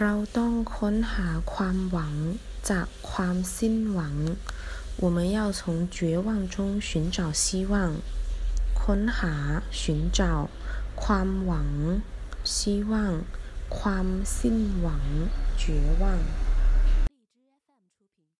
เราต้องค้นหาความหวังจากความสิ้นหวัง我们要从绝望中寻找希望ค้นหา寻找ความหวัง希望ความสิ้นหวัง绝望